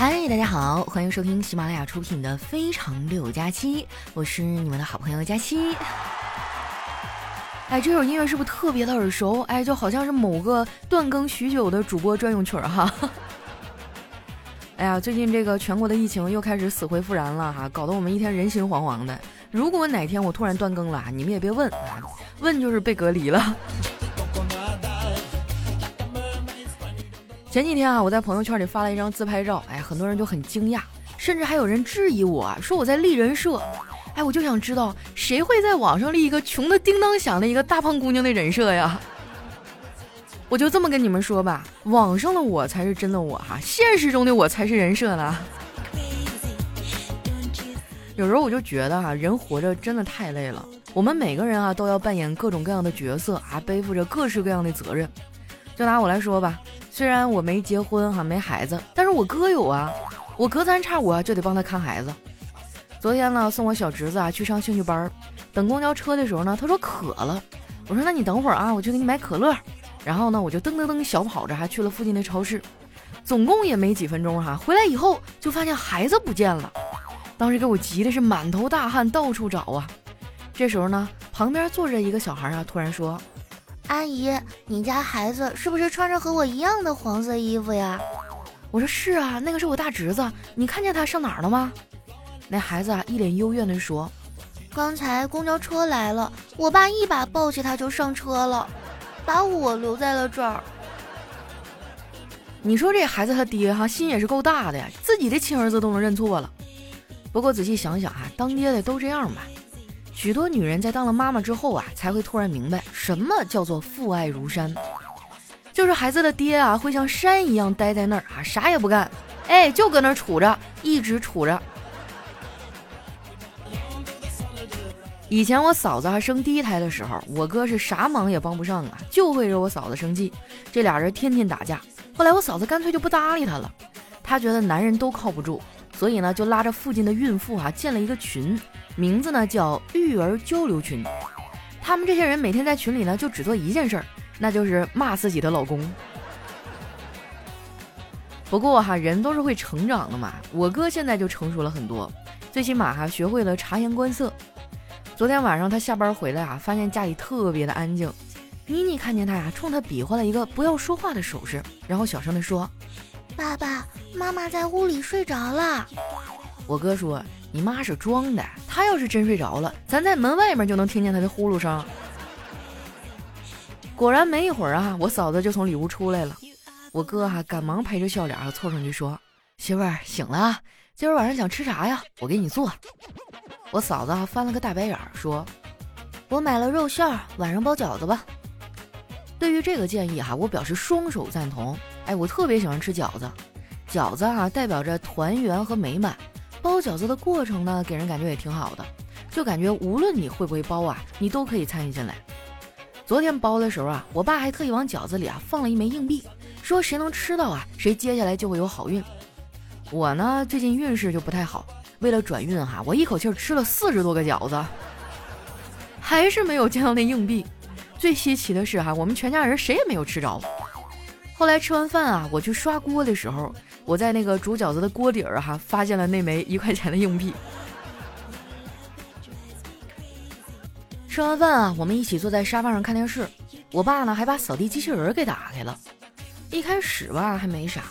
嗨，大家好，欢迎收听喜马拉雅出品的《非常六加七》，我是你们的好朋友佳期。哎，这首音乐是不是特别的耳熟？哎，就好像是某个断更许久的主播专用曲儿哈。哎呀，最近这个全国的疫情又开始死灰复燃了哈，搞得我们一天人心惶惶的。如果哪天我突然断更了，你们也别问，问就是被隔离了。前几天啊，我在朋友圈里发了一张自拍照，哎，很多人就很惊讶，甚至还有人质疑我说我在立人设。哎，我就想知道谁会在网上立一个穷的叮当响的一个大胖姑娘的人设呀？我就这么跟你们说吧，网上的我才是真的我哈，现实中的我才是人设呢。有时候我就觉得哈，人活着真的太累了。我们每个人啊都要扮演各种各样的角色啊，背负着各式各样的责任。就拿我来说吧。虽然我没结婚哈，没孩子，但是我哥有啊，我隔三差五啊就得帮他看孩子。昨天呢，送我小侄子啊去上兴趣班，等公交车的时候呢，他说渴了，我说那你等会儿啊，我去给你买可乐。然后呢，我就噔噔噔小跑着还去了附近的超市，总共也没几分钟哈，回来以后就发现孩子不见了，当时给我急的是满头大汗，到处找啊。这时候呢，旁边坐着一个小孩啊，突然说。阿姨，你家孩子是不是穿着和我一样的黄色衣服呀？我说是啊，那个是我大侄子。你看见他上哪儿了吗？那孩子啊，一脸幽怨地说：“刚才公交车来了，我爸一把抱起他就上车了，把我留在了这儿。”你说这孩子他爹哈心也是够大的呀，自己的亲儿子都能认错了。不过仔细想想啊，当爹的都这样吧。许多女人在当了妈妈之后啊，才会突然明白什么叫做父爱如山，就是孩子的爹啊，会像山一样待在那儿啊，啥也不干，哎，就搁那儿杵着，一直杵着。以前我嫂子还生第一胎的时候，我哥是啥忙也帮不上啊，就会惹我嫂子生气，这俩人天天打架。后来我嫂子干脆就不搭理他了，她觉得男人都靠不住，所以呢，就拉着附近的孕妇啊，建了一个群。名字呢叫育儿交流群，他们这些人每天在群里呢就只做一件事儿，那就是骂自己的老公。不过哈，人都是会成长的嘛，我哥现在就成熟了很多，最起码哈学会了察言观色。昨天晚上他下班回来啊，发现家里特别的安静，妮妮看见他呀，冲他比划了一个不要说话的手势，然后小声的说：“爸爸妈妈在屋里睡着了。”我哥说。你妈是装的，她要是真睡着了，咱在门外面就能听见她的呼噜声。果然没一会儿啊，我嫂子就从里屋出来了。我哥哈赶忙陪着笑脸凑上去说：“媳妇儿醒了，今儿晚上想吃啥呀？我给你做。”我嫂子啊翻了个大白眼儿说：“我买了肉馅儿，晚上包饺子吧。”对于这个建议哈，我表示双手赞同。哎，我特别喜欢吃饺子，饺子啊代表着团圆和美满。包饺子的过程呢，给人感觉也挺好的，就感觉无论你会不会包啊，你都可以参与进来。昨天包的时候啊，我爸还特意往饺子里啊放了一枚硬币，说谁能吃到啊，谁接下来就会有好运。我呢，最近运势就不太好，为了转运哈，我一口气吃了四十多个饺子，还是没有见到那硬币。最稀奇的是哈，我们全家人谁也没有吃着。后来吃完饭啊，我去刷锅的时候。我在那个煮饺子的锅底儿哈，发现了那枚一块钱的硬币。吃完饭啊，我们一起坐在沙发上看电视。我爸呢，还把扫地机器人给打开了。一开始吧还没啥，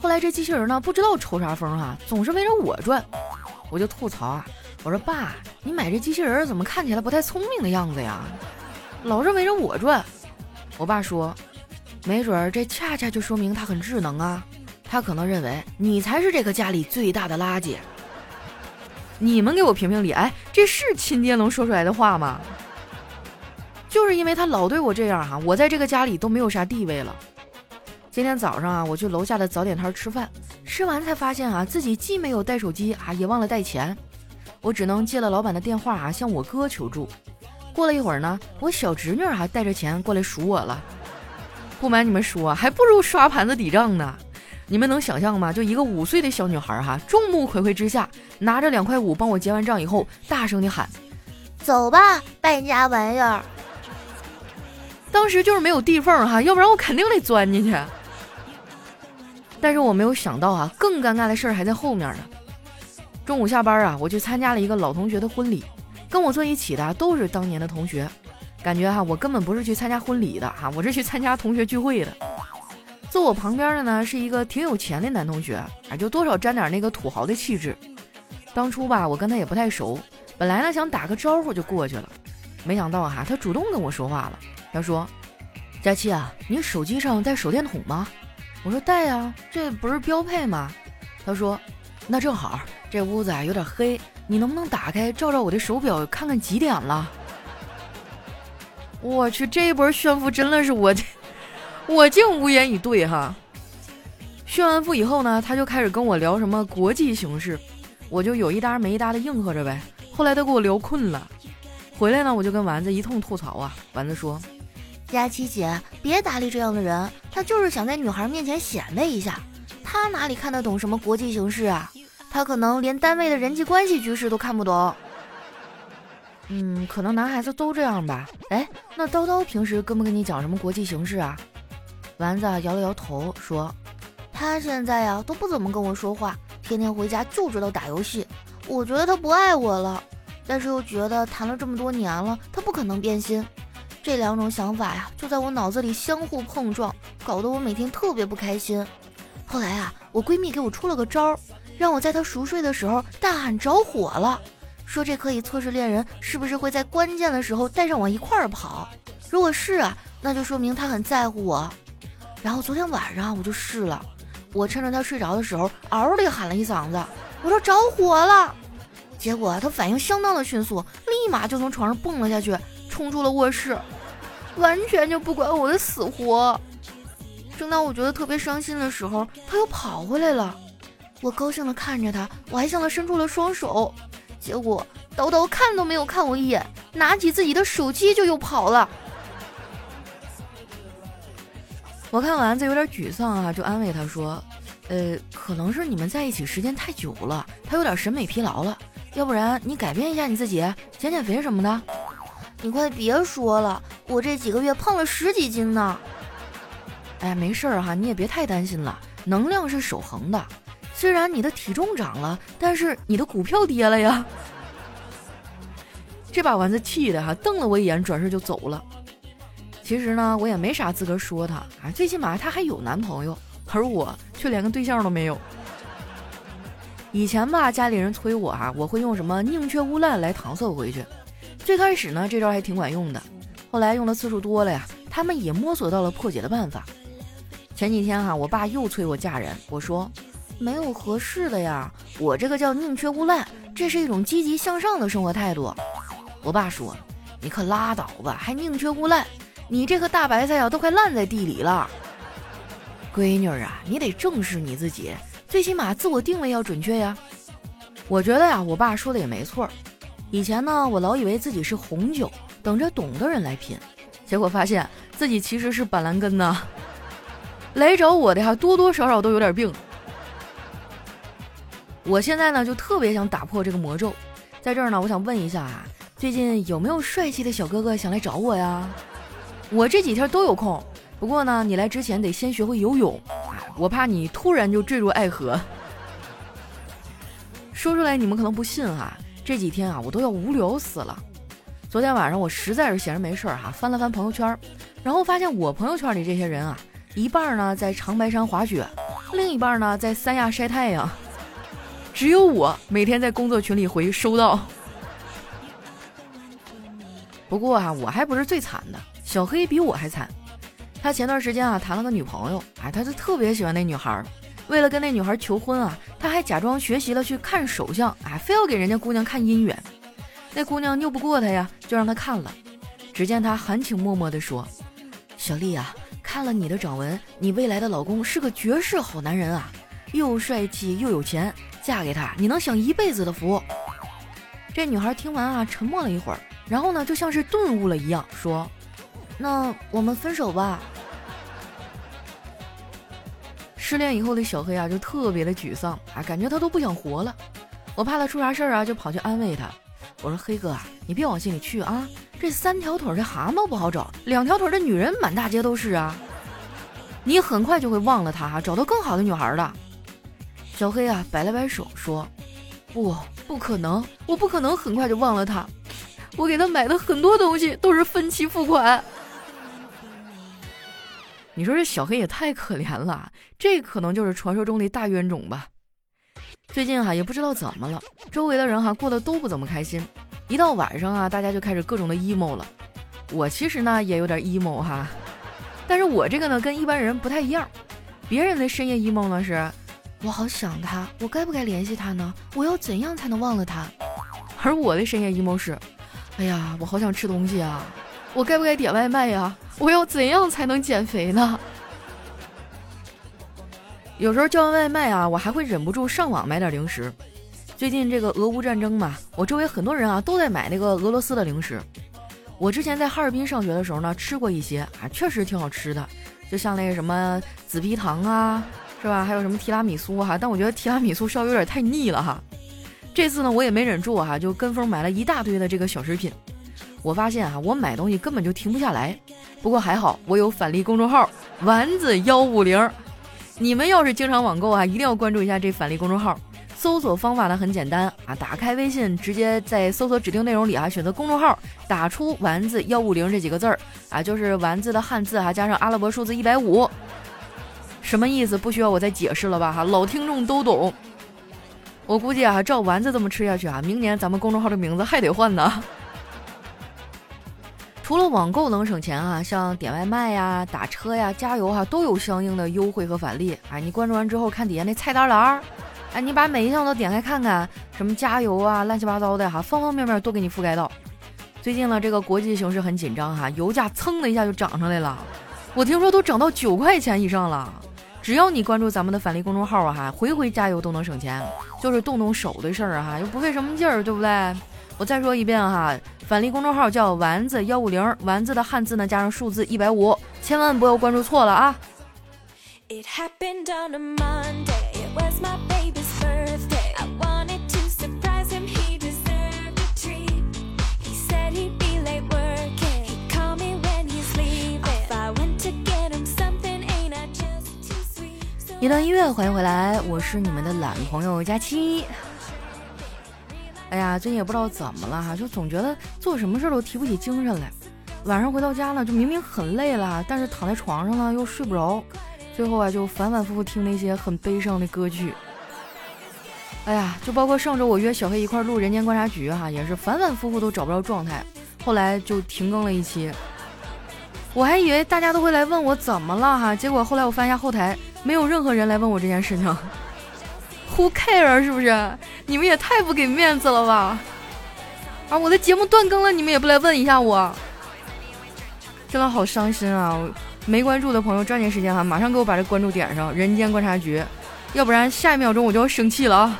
后来这机器人呢，不知道抽啥风哈，总是围着我转。我就吐槽啊，我说爸，你买这机器人怎么看起来不太聪明的样子呀？老是围着我转。我爸说，没准儿这恰恰就说明它很智能啊。他可能认为你才是这个家里最大的垃圾。你们给我评评理，哎，这是亲爹能说出来的话吗？就是因为他老对我这样哈，我在这个家里都没有啥地位了。今天早上啊，我去楼下的早点摊吃饭，吃完才发现啊，自己既没有带手机啊，也忘了带钱，我只能借了老板的电话啊，向我哥求助。过了一会儿呢，我小侄女还带着钱过来赎我了。不瞒你们说，还不如刷盘子抵账呢。你们能想象吗？就一个五岁的小女孩哈，众目睽睽之下拿着两块五帮我结完账以后，大声的喊：“走吧，败家玩意儿！”当时就是没有地缝哈，要不然我肯定得钻进去。但是我没有想到啊，更尴尬的事儿还在后面呢。中午下班啊，我去参加了一个老同学的婚礼，跟我坐一起的都是当年的同学，感觉哈我根本不是去参加婚礼的哈，我是去参加同学聚会的。坐我旁边的呢是一个挺有钱的男同学啊，就多少沾点那个土豪的气质。当初吧，我跟他也不太熟，本来呢想打个招呼就过去了，没想到哈他主动跟我说话了。他说：“佳期啊，你手机上带手电筒吗？”我说：“带呀，这不是标配吗？”他说：“那正好，这屋子啊有点黑，你能不能打开照照我的手表，看看几点了？” 我去，这一波炫富真的是我。我竟无言以对哈。炫完富以后呢，他就开始跟我聊什么国际形势，我就有一搭没一搭的应和着呗。后来都给我聊困了，回来呢，我就跟丸子一通吐槽啊。丸子说：“佳琪姐，别搭理这样的人，他就是想在女孩面前显摆一下。他哪里看得懂什么国际形势啊？他可能连单位的人际关系局势都看不懂。嗯，可能男孩子都这样吧。哎，那叨叨平时跟不跟你讲什么国际形势啊？”丸子摇了摇头说：“他现在呀都不怎么跟我说话，天天回家就知道打游戏。我觉得他不爱我了，但是又觉得谈了这么多年了，他不可能变心。这两种想法呀就在我脑子里相互碰撞，搞得我每天特别不开心。后来啊，我闺蜜给我出了个招儿，让我在她熟睡的时候大喊着火了，说这可以测试恋人是不是会在关键的时候带上我一块儿跑。如果是啊，那就说明他很在乎我。”然后昨天晚上我就试了，我趁着他睡着的时候嗷的喊了一嗓子，我说着火了，结果他反应相当的迅速，立马就从床上蹦了下去，冲出了卧室，完全就不管我的死活。正当我觉得特别伤心的时候，他又跑回来了，我高兴的看着他，我还向他伸出了双手，结果叨叨看都没有看我一眼，拿起自己的手机就又跑了。我看丸子有点沮丧啊，就安慰他说：“呃，可能是你们在一起时间太久了，他有点审美疲劳了。要不然你改变一下你自己，减减肥什么的。你快别说了，我这几个月胖了十几斤呢。哎，没事儿哈，你也别太担心了。能量是守恒的，虽然你的体重涨了，但是你的股票跌了呀。这把丸子气的哈，瞪了我一眼，转身就走了。”其实呢，我也没啥资格说她啊，最起码她还有男朋友，而我却连个对象都没有。以前吧，家里人催我啊，我会用什么宁缺毋滥来搪塞回去。最开始呢，这招还挺管用的，后来用的次数多了呀，他们也摸索到了破解的办法。前几天哈，我爸又催我嫁人，我说没有合适的呀，我这个叫宁缺毋滥，这是一种积极向上的生活态度。我爸说，你可拉倒吧，还宁缺毋滥。你这颗大白菜啊，都快烂在地里了。闺女啊，你得正视你自己，最起码自我定位要准确呀。我觉得呀，我爸说的也没错。以前呢，我老以为自己是红酒，等着懂的人来品，结果发现自己其实是板蓝根呐。来找我的哈，多多少少都有点病。我现在呢，就特别想打破这个魔咒。在这儿呢，我想问一下啊，最近有没有帅气的小哥哥想来找我呀？我这几天都有空，不过呢，你来之前得先学会游泳，我怕你突然就坠入爱河。说出来你们可能不信哈，这几天啊，我都要无聊死了。昨天晚上我实在是闲着没事儿哈，翻了翻朋友圈，然后发现我朋友圈里这些人啊，一半呢在长白山滑雪，另一半呢在三亚晒太阳，只有我每天在工作群里回收到。不过啊，我还不是最惨的。小黑比我还惨，他前段时间啊谈了个女朋友，哎，他就特别喜欢那女孩，为了跟那女孩求婚啊，他还假装学习了去看手相，哎，非要给人家姑娘看姻缘。那姑娘拗不过他呀，就让他看了。只见他含情脉脉地说：“小丽啊，看了你的掌纹，你未来的老公是个绝世好男人啊，又帅气又有钱，嫁给他你能享一辈子的福。”这女孩听完啊，沉默了一会儿，然后呢，就像是顿悟了一样说。那我们分手吧。失恋以后的小黑啊，就特别的沮丧啊，感觉他都不想活了。我怕他出啥事儿啊，就跑去安慰他。我说：“黑哥啊，你别往心里去啊，这三条腿的蛤蟆不好找，两条腿的女人满大街都是啊。你很快就会忘了他，找到更好的女孩的。小黑啊，摆了摆手说：“不，不可能，我不可能很快就忘了他。我给他买的很多东西都是分期付款。”你说这小黑也太可怜了，这可能就是传说中的大冤种吧。最近哈也不知道怎么了，周围的人哈过得都不怎么开心。一到晚上啊，大家就开始各种的 emo 了。我其实呢也有点 emo 哈。但是我这个呢跟一般人不太一样，别人的深夜 emo 呢是，我好想他，我该不该联系他呢？我要怎样才能忘了他？而我的深夜 emo 是，哎呀，我好想吃东西啊，我该不该点外卖呀？我要怎样才能减肥呢？有时候叫完外卖啊，我还会忍不住上网买点零食。最近这个俄乌战争嘛，我周围很多人啊都在买那个俄罗斯的零食。我之前在哈尔滨上学的时候呢，吃过一些啊，确实挺好吃的，就像那个什么紫皮糖啊，是吧？还有什么提拉米苏哈，但我觉得提拉米苏稍微有点太腻了哈。这次呢，我也没忍住哈，就跟风买了一大堆的这个小食品。我发现啊，我买东西根本就停不下来。不过还好，我有返利公众号丸子幺五零，你们要是经常网购啊，一定要关注一下这返利公众号。搜索方法呢很简单啊，打开微信，直接在搜索指定内容里啊，选择公众号，打出“丸子幺五零”这几个字儿啊，就是丸子的汉字哈，加上阿拉伯数字一百五，什么意思？不需要我再解释了吧？哈，老听众都懂。我估计啊，照丸子这么吃下去啊，明年咱们公众号的名字还得换呢。除了网购能省钱啊，像点外卖呀、打车呀、加油哈，都有相应的优惠和返利。哎，你关注完之后，看底下那菜单栏儿。哎，你把每一项都点开看看，什么加油啊，乱七八糟的哈，方方面面都给你覆盖到。最近呢，这个国际形势很紧张哈，油价蹭的一下就涨上来了，我听说都涨到九块钱以上了。只要你关注咱们的返利公众号啊哈，回回加油都能省钱，就是动动手的事儿哈，又不费什么劲儿，对不对？我再说一遍哈，返利公众号叫丸子幺五零，丸子的汉字呢加上数字一百五，千万不要关注错了啊。一段音乐，欢迎回来，我是你们的懒朋友佳期。哎呀，最近也不知道怎么了哈，就总觉得做什么事都提不起精神来。晚上回到家呢，就明明很累了，但是躺在床上呢又睡不着，最后啊就反反复复听那些很悲伤的歌曲。哎呀，就包括上周我约小黑一块录《人间观察局》哈，也是反反复复都找不着状态，后来就停更了一期。我还以为大家都会来问我怎么了哈，结果后来我翻一下后台。没有任何人来问我这件事情，Who care 是不是？你们也太不给面子了吧！啊，我的节目断更了，你们也不来问一下我，真的好伤心啊！没关注的朋友抓紧时间哈，马上给我把这关注点上，人间观察局，要不然下一秒钟我就要生气了啊！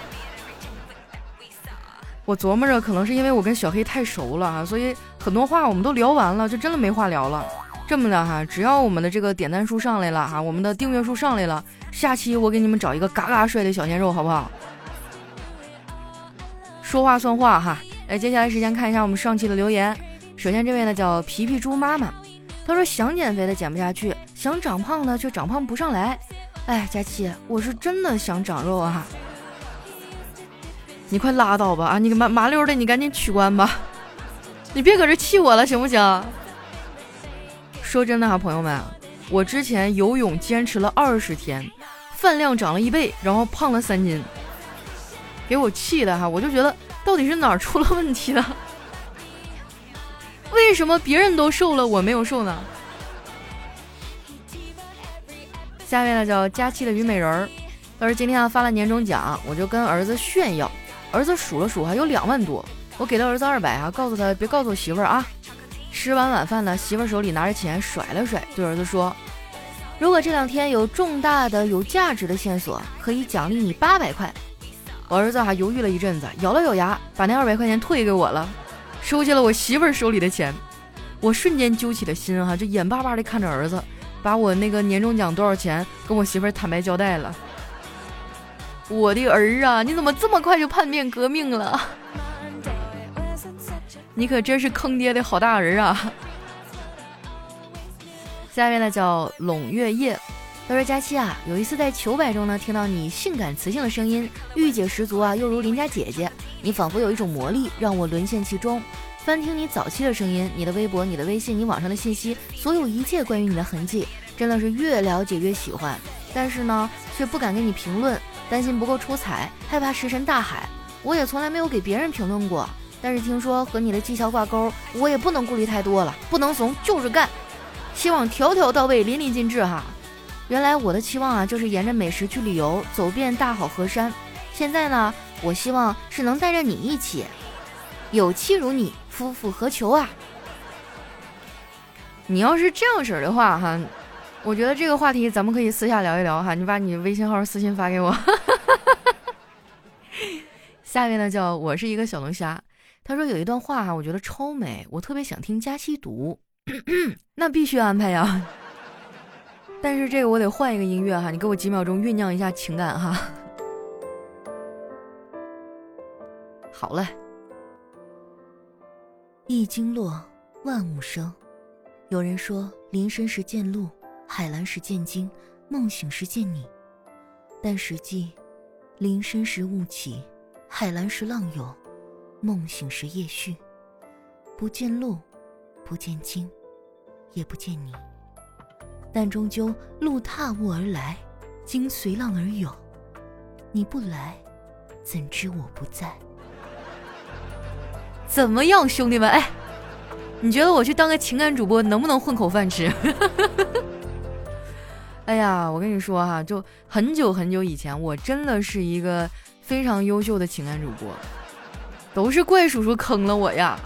我琢磨着，可能是因为我跟小黑太熟了啊，所以很多话我们都聊完了，就真的没话聊了。这么的哈，只要我们的这个点赞数上来了哈，我们的订阅数上来了，下期我给你们找一个嘎嘎帅的小鲜肉，好不好？说话算话哈，来，接下来时间看一下我们上期的留言。首先这位呢叫皮皮猪妈妈，她说想减肥的减不下去，想长胖的却长胖不上来。哎，佳琪，我是真的想长肉啊！你快拉倒吧啊！你麻麻溜的，你赶紧取关吧，你别搁这气我了，行不行？说真的哈，朋友们，我之前游泳坚持了二十天，饭量涨了一倍，然后胖了三斤，给我气的哈，我就觉得到底是哪儿出了问题了？为什么别人都瘦了，我没有瘦呢？下面呢叫佳期的虞美人儿，他说今天啊发了年终奖，我就跟儿子炫耀，儿子数了数还有两万多，我给了儿子二百啊，告诉他别告诉我媳妇儿啊。吃完晚饭呢，媳妇手里拿着钱甩了甩，对儿子说：“如果这两天有重大的、有价值的线索，可以奖励你八百块。”我儿子还犹豫了一阵子，咬了咬牙，把那二百块钱退给我了，收下了我媳妇手里的钱。我瞬间揪起了心哈，就眼巴巴地看着儿子，把我那个年终奖多少钱跟我媳妇坦白交代了。我的儿啊，你怎么这么快就叛变革命了？你可真是坑爹的好大儿啊！下面呢叫陇月夜，他说：“佳期啊，有一次在糗百中呢，听到你性感磁性的声音，御姐十足啊，又如邻家姐姐。你仿佛有一种魔力，让我沦陷其中。翻听你早期的声音，你的微博、你的微信、你网上的信息，所有一切关于你的痕迹，真的是越了解越喜欢。但是呢，却不敢给你评论，担心不够出彩，害怕石沉大海。我也从来没有给别人评论过，但是听说和你的绩效挂钩，我也不能顾虑太多了，不能怂，就是干。希望条条到位，淋漓尽致哈。”原来我的期望啊，就是沿着美食去旅游，走遍大好河山。现在呢，我希望是能带着你一起，有妻如你，夫复何求啊！你要是这样式儿的话哈，我觉得这个话题咱们可以私下聊一聊哈。你把你微信号私信发给我。下面呢叫我是一个小龙虾，他说有一段话哈，我觉得超美，我特别想听佳期读，那必须安排呀。但是这个我得换一个音乐哈，你给我几秒钟酝酿一下情感哈。好嘞。一经落，万物生。有人说，林深时见鹿，海蓝时见鲸，梦醒时见你。但实际，林深时雾起，海蓝时浪涌，梦醒时夜续。不见路，不见鲸，也不见你。但终究路踏雾而来，经随浪而涌。你不来，怎知我不在？怎么样，兄弟们？哎，你觉得我去当个情感主播能不能混口饭吃？哎呀，我跟你说哈，就很久很久以前，我真的是一个非常优秀的情感主播，都是怪叔叔坑了我呀！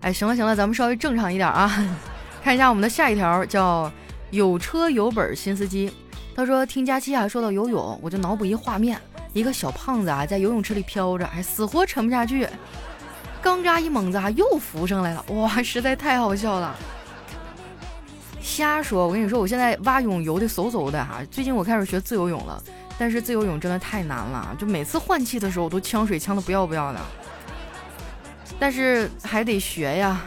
哎，行了行了，咱们稍微正常一点啊。看一下我们的下一条，叫有车有本新司机。他说听佳期啊说到游泳，我就脑补一画面，一个小胖子啊在游泳池里飘着，还死活沉不下去，刚扎一猛子啊又浮上来了，哇，实在太好笑了。瞎说，我跟你说，我现在蛙泳游的嗖嗖的哈。最近我开始学自由泳了，但是自由泳真的太难了，就每次换气的时候我都呛水呛的不要不要的，但是还得学呀。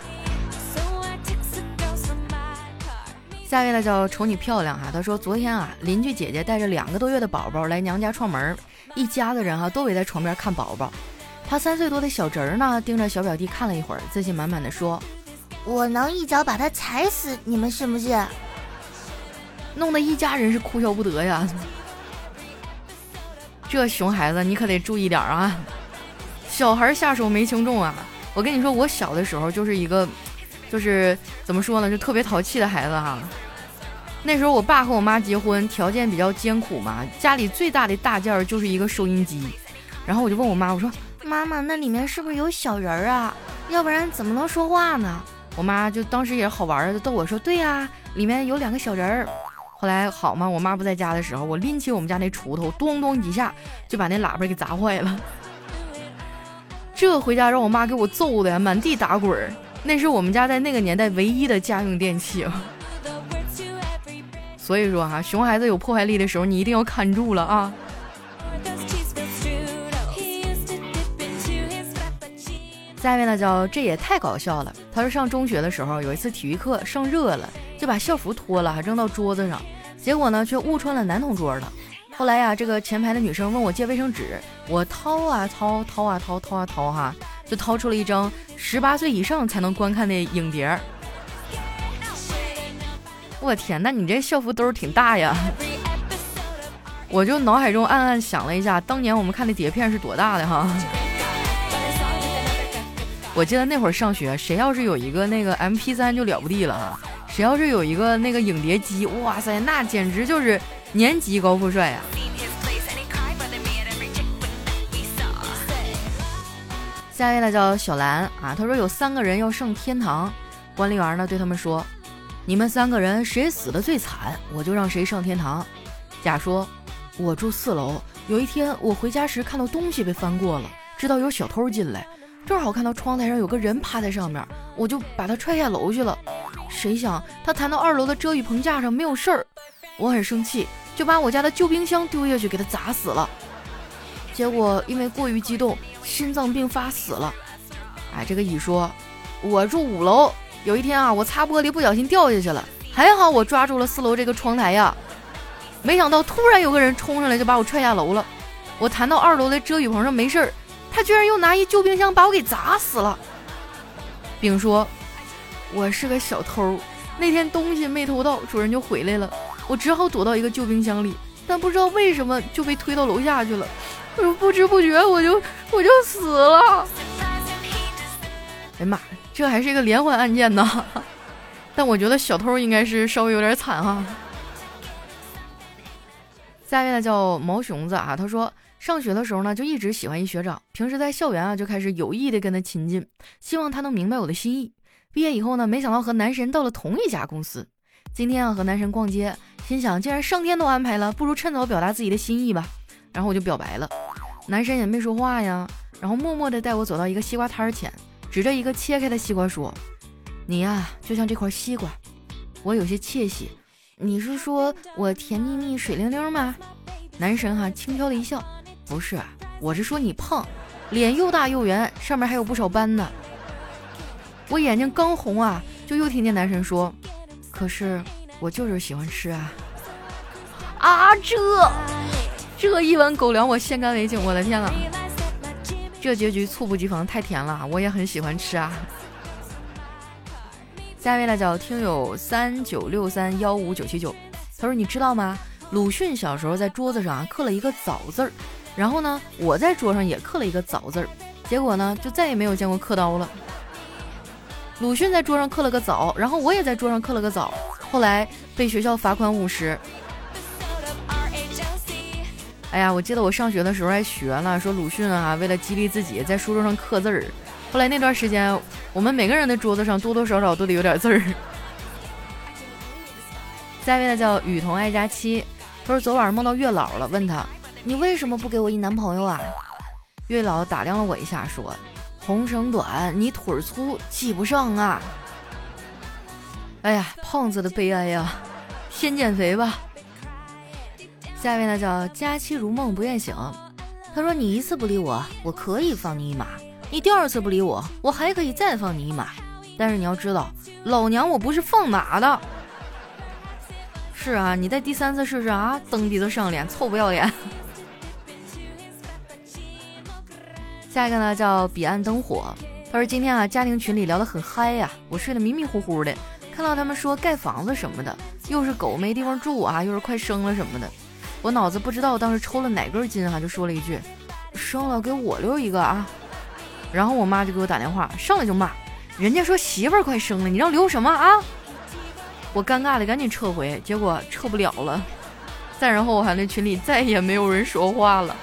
下一位呢叫瞅你漂亮哈，他说昨天啊，邻居姐姐带着两个多月的宝宝来娘家串门，一家子人哈都围在床边看宝宝。他三岁多的小侄儿呢，盯着小表弟看了一会儿，自信满满的说：“我能一脚把他踩死，你们信不信？”弄得一家人是哭笑不得呀。这熊孩子你可得注意点啊，小孩下手没轻重啊。我跟你说，我小的时候就是一个。就是怎么说呢，就特别淘气的孩子哈。那时候我爸和我妈结婚，条件比较艰苦嘛，家里最大的大件儿就是一个收音机。然后我就问我妈，我说：“妈妈，那里面是不是有小人儿啊？要不然怎么能说话呢？”我妈就当时也好玩的，逗我说：“对呀，里面有两个小人儿。”后来好嘛，我妈不在家的时候，我拎起我们家那锄头，咚咚几下就把那喇叭给砸坏了。这回家让我妈给我揍的满地打滚儿。那是我们家在那个年代唯一的家用电器，所以说哈，熊孩子有破坏力的时候，你一定要看住了啊。下面呢叫这也太搞笑了。他说上中学的时候，有一次体育课上热了，就把校服脱了，还扔到桌子上，结果呢却误穿了男同桌了。后来呀，这个前排的女生问我借卫生纸，我掏啊掏，掏啊掏，掏啊掏哈。就掏出了一张十八岁以上才能观看的影碟儿。我天，那你这校服兜挺大呀！我就脑海中暗暗想了一下，当年我们看的碟片是多大的哈。我记得那会儿上学，谁要是有一个那个 M P 三就了不地了哈，谁要是有一个那个影碟机，哇塞，那简直就是年级高富帅呀！下一位呢叫小兰啊，他说有三个人要上天堂，管理员呢对他们说，你们三个人谁死的最惨，我就让谁上天堂。甲说，我住四楼，有一天我回家时看到东西被翻过了，知道有小偷进来，正好看到窗台上有个人趴在上面，我就把他踹下楼去了。谁想他弹到二楼的遮雨棚架上没有事儿，我很生气，就把我家的旧冰箱丢下去给他砸死了。结果因为过于激动，心脏病发死了。哎，这个乙说，我住五楼，有一天啊，我擦玻璃不小心掉下去了，还好我抓住了四楼这个窗台呀，没想到突然有个人冲上来就把我踹下楼了。我弹到二楼的遮雨棚上没事儿，他居然又拿一旧冰箱把我给砸死了。丙说：“我是个小偷，那天东西没偷到，主人就回来了，我只好躲到一个旧冰箱里，但不知道为什么就被推到楼下去了。不知不觉我就我就死了。哎呀妈，这还是一个连环案件呢。”但我觉得小偷应该是稍微有点惨哈。下面呢叫毛熊子啊，他说上学的时候呢就一直喜欢一学长，平时在校园啊就开始有意的跟他亲近，希望他能明白我的心意。毕业以后呢，没想到和男神到了同一家公司。今天啊和男神逛街，心想既然上天都安排了，不如趁早表达自己的心意吧。然后我就表白了，男神也没说话呀，然后默默的带我走到一个西瓜摊儿前，指着一个切开的西瓜说。你呀，就像这块西瓜，我有些窃喜。你是说我甜蜜蜜、水灵灵吗？男神哈轻飘的一笑，不是，我是说你胖，脸又大又圆，上面还有不少斑呢。我眼睛刚红啊，就又听见男神说：“可是我就是喜欢吃啊。”啊，这这一碗狗粮我先干为敬，我的天呐，这结局猝不及防，太甜了，我也很喜欢吃啊。下一位呢叫听友三九六三幺五九七九，他说你知道吗？鲁迅小时候在桌子上刻了一个枣字儿，然后呢，我在桌上也刻了一个早字儿，结果呢，就再也没有见过刻刀了。鲁迅在桌上刻了个早，然后我也在桌上刻了个早，后来被学校罚款五十。哎呀，我记得我上学的时候还学了，说鲁迅啊，为了激励自己，在书桌上刻字儿。后来那段时间，我们每个人的桌子上多多少少都得有点字儿。下一位呢叫雨桐爱佳期，他说昨晚上梦到月老了，问他你为什么不给我一男朋友啊？月老打量了我一下，说：红绳短，你腿儿粗，系不上啊。哎呀，胖子的悲哀呀，先减肥吧。下一位呢叫佳期如梦不愿醒，他说你一次不理我，我可以放你一马。你第二次不理我，我还可以再放你一马，但是你要知道，老娘我不是放马的。是啊，你再第三次试试啊，蹬鼻子上脸，臭不要脸。下一个呢叫彼岸灯火，他说今天啊家庭群里聊得很嗨呀，我睡得迷迷糊糊的，看到他们说盖房子什么的，又是狗没地方住啊，又是快生了什么的，我脑子不知道当时抽了哪根筋哈，就说了一句，生了给我留一个啊。然后我妈就给我打电话，上来就骂，人家说媳妇儿快生了，你让留什么啊？我尴尬的赶紧撤回，结果撤不了了。再然后，我还那群里再也没有人说话了。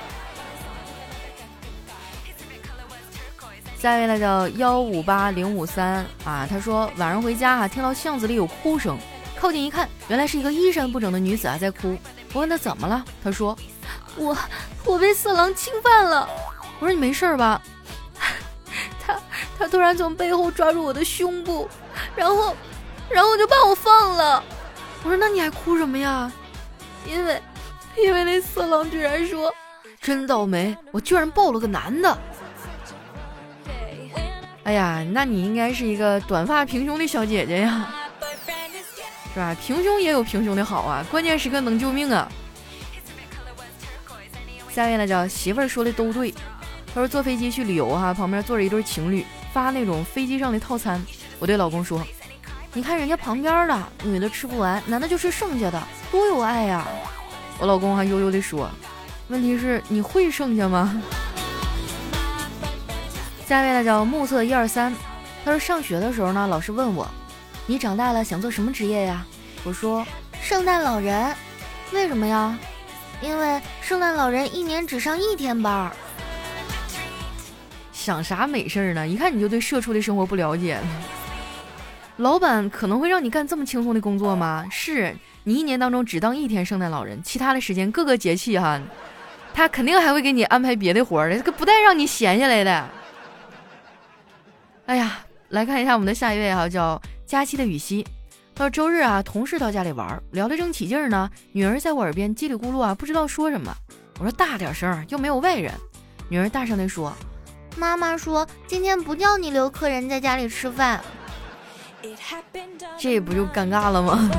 下一位呢叫幺五八零五三啊，他说晚上回家啊，听到巷子里有哭声，靠近一看，原来是一个衣衫不整的女子啊在哭。我问他怎么了，他说我我被色狼侵犯了。我说你没事吧？他他突然从背后抓住我的胸部，然后，然后就把我放了。我说：“那你还哭什么呀？”因为，因为那色狼居然说：“真倒霉，我居然抱了个男的。”哎呀，那你应该是一个短发平胸的小姐姐呀，是吧？平胸也有平胸的好啊，关键时刻能救命啊。下面呢叫媳妇儿说的都对，他说坐飞机去旅游哈，旁边坐着一对情侣。发那种飞机上的套餐，我对老公说：“你看人家旁边的女的吃不完，男的就吃剩下的，多有爱呀！”我老公还悠悠地说：“问题是你会剩下吗？”下面呢叫目测一二三，他说上学的时候呢，老师问我：“你长大了想做什么职业呀？”我说：“圣诞老人。”为什么呀？因为圣诞老人一年只上一天班儿。想啥美事儿呢？一看你就对社畜的生活不了解。老板可能会让你干这么轻松的工作吗？是你一年当中只当一天圣诞老人，其他的时间各个节气哈，他肯定还会给你安排别的活儿的，这个不带让你闲下来的。哎呀，来看一下我们的下一位哈，叫佳期的雨熙。他说周日啊，同事到家里玩，聊得正起劲呢，女儿在我耳边叽里咕噜啊，不知道说什么。我说大点声，又没有外人。女儿大声地说。妈妈说：“今天不叫你留客人在家里吃饭。”这不就尴尬了吗？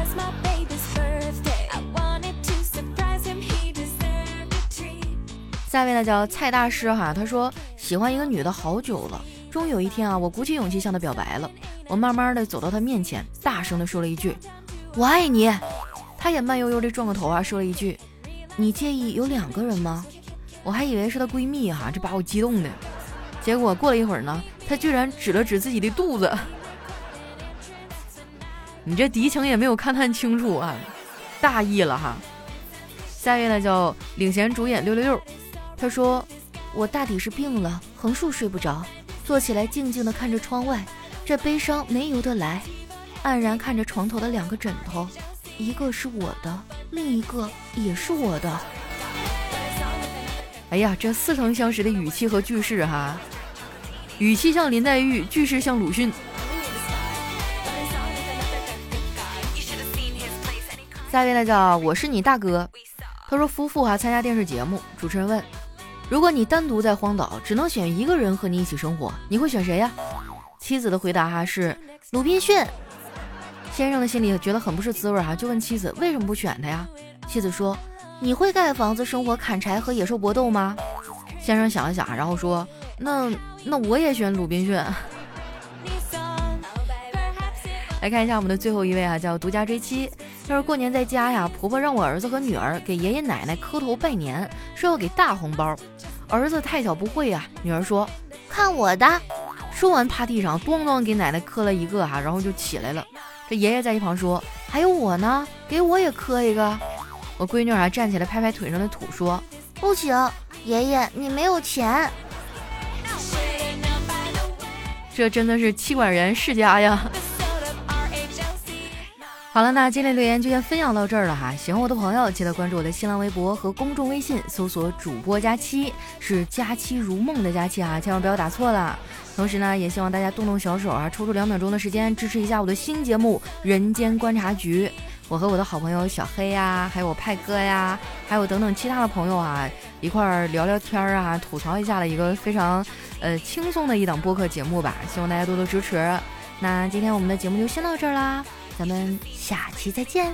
下一位呢叫蔡大师哈，他说喜欢一个女的好久了，终于有一天啊，我鼓起勇气向她表白了。我慢慢的走到她面前，大声的说了一句：“我爱你。”她也慢悠悠的转过头啊，说了一句：“你介意有两个人吗？”我还以为是她闺蜜哈，这把我激动的。结果过了一会儿呢，她居然指了指自己的肚子。你这敌情也没有看探清楚啊，大意了哈。下一位呢叫领衔主演六六六。他说：“我大抵是病了，横竖睡不着，坐起来静静地看着窗外，这悲伤没由得来，黯然看着床头的两个枕头，一个是我的，另一个也是我的。哎呀，这似曾相识的语气和句式哈，语气像林黛玉，句式像鲁迅。下一位呢叫我是你大哥。他说夫妇哈参加电视节目，主持人问。”如果你单独在荒岛，只能选一个人和你一起生活，你会选谁呀？妻子的回答哈是鲁滨逊。先生的心里觉得很不是滋味儿哈，就问妻子为什么不选他呀？妻子说：“你会盖房子、生活、砍柴和野兽搏斗吗？”先生想了想，然后说：“那那我也选鲁滨逊。”来看一下我们的最后一位啊，叫独家追妻。他说过年在家呀，婆婆让我儿子和女儿给爷爷奶奶磕头拜年，说要给大红包。儿子太小不会呀，女儿说看我的。说完趴地上咣咣给奶奶磕了一个哈，然后就起来了。这爷爷在一旁说还有我呢，给我也磕一个。我闺女啊站起来拍拍腿上的土说不行，爷爷你没有钱。这真的是妻管严世家呀。好了，那今天留言就先分享到这儿了哈。喜欢我的朋友，记得关注我的新浪微博和公众微信，搜索主播佳期，是佳期如梦的佳期啊，千万不要打错了。同时呢，也希望大家动动小手啊，抽出两秒钟的时间支持一下我的新节目《人间观察局》。我和我的好朋友小黑呀，还有我派哥呀，还有等等其他的朋友啊，一块儿聊聊天儿啊，吐槽一下的一个非常呃轻松的一档播客节目吧。希望大家多多支持。那今天我们的节目就先到这儿啦。咱们下期再见。